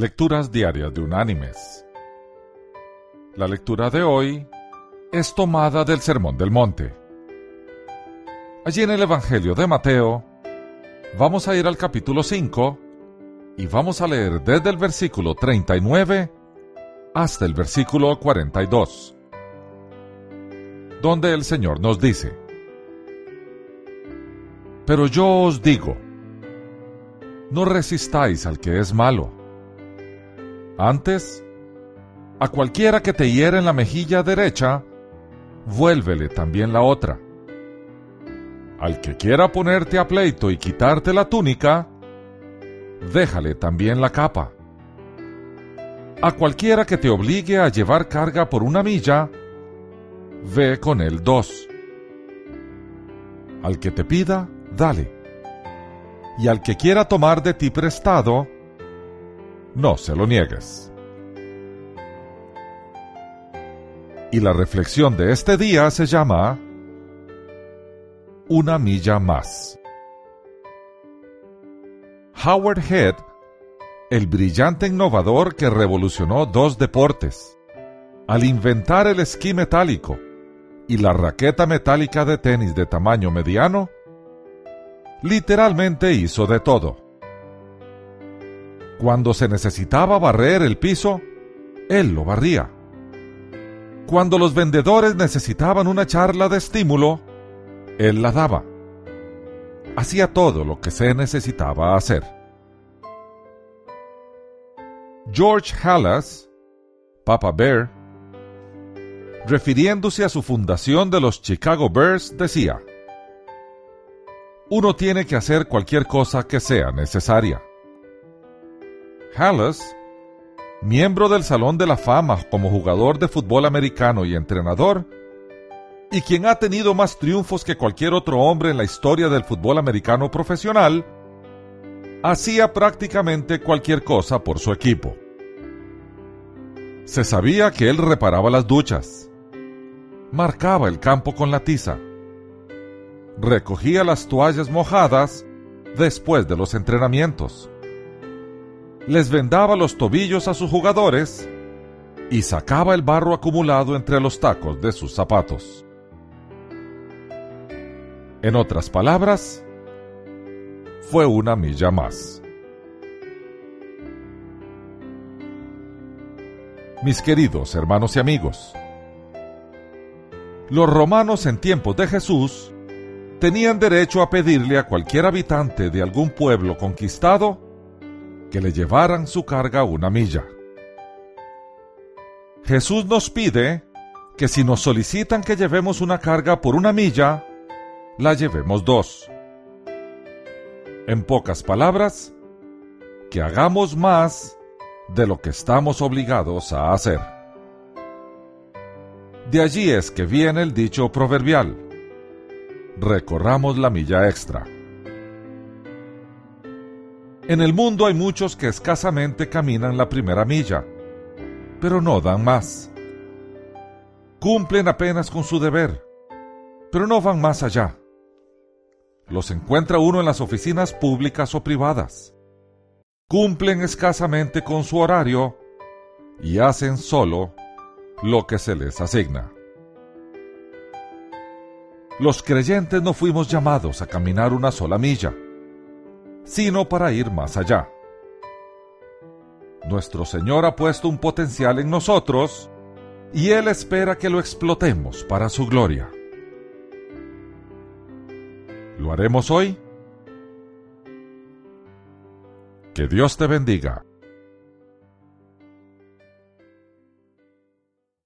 Lecturas Diarias de Unánimes. La lectura de hoy es tomada del Sermón del Monte. Allí en el Evangelio de Mateo, vamos a ir al capítulo 5 y vamos a leer desde el versículo 39 hasta el versículo 42, donde el Señor nos dice, Pero yo os digo, no resistáis al que es malo antes, a cualquiera que te hiere en la mejilla derecha, vuélvele también la otra. Al que quiera ponerte a pleito y quitarte la túnica, déjale también la capa. A cualquiera que te obligue a llevar carga por una milla, ve con él dos. Al que te pida, dale. Y al que quiera tomar de ti prestado, no se lo niegues. Y la reflexión de este día se llama Una milla más. Howard Head, el brillante innovador que revolucionó dos deportes, al inventar el esquí metálico y la raqueta metálica de tenis de tamaño mediano, literalmente hizo de todo cuando se necesitaba barrer el piso, él lo barría. Cuando los vendedores necesitaban una charla de estímulo, él la daba. Hacía todo lo que se necesitaba hacer. George Halas, Papa Bear, refiriéndose a su fundación de los Chicago Bears, decía, Uno tiene que hacer cualquier cosa que sea necesaria. Hallas, miembro del Salón de la Fama como jugador de fútbol americano y entrenador, y quien ha tenido más triunfos que cualquier otro hombre en la historia del fútbol americano profesional, hacía prácticamente cualquier cosa por su equipo. Se sabía que él reparaba las duchas, marcaba el campo con la tiza, recogía las toallas mojadas después de los entrenamientos, les vendaba los tobillos a sus jugadores y sacaba el barro acumulado entre los tacos de sus zapatos. En otras palabras, fue una milla más. Mis queridos hermanos y amigos, los romanos en tiempos de Jesús tenían derecho a pedirle a cualquier habitante de algún pueblo conquistado que le llevaran su carga una milla. Jesús nos pide que si nos solicitan que llevemos una carga por una milla, la llevemos dos. En pocas palabras, que hagamos más de lo que estamos obligados a hacer. De allí es que viene el dicho proverbial, recorramos la milla extra. En el mundo hay muchos que escasamente caminan la primera milla, pero no dan más. Cumplen apenas con su deber, pero no van más allá. Los encuentra uno en las oficinas públicas o privadas. Cumplen escasamente con su horario y hacen solo lo que se les asigna. Los creyentes no fuimos llamados a caminar una sola milla sino para ir más allá. Nuestro Señor ha puesto un potencial en nosotros y Él espera que lo explotemos para su gloria. ¿Lo haremos hoy? Que Dios te bendiga.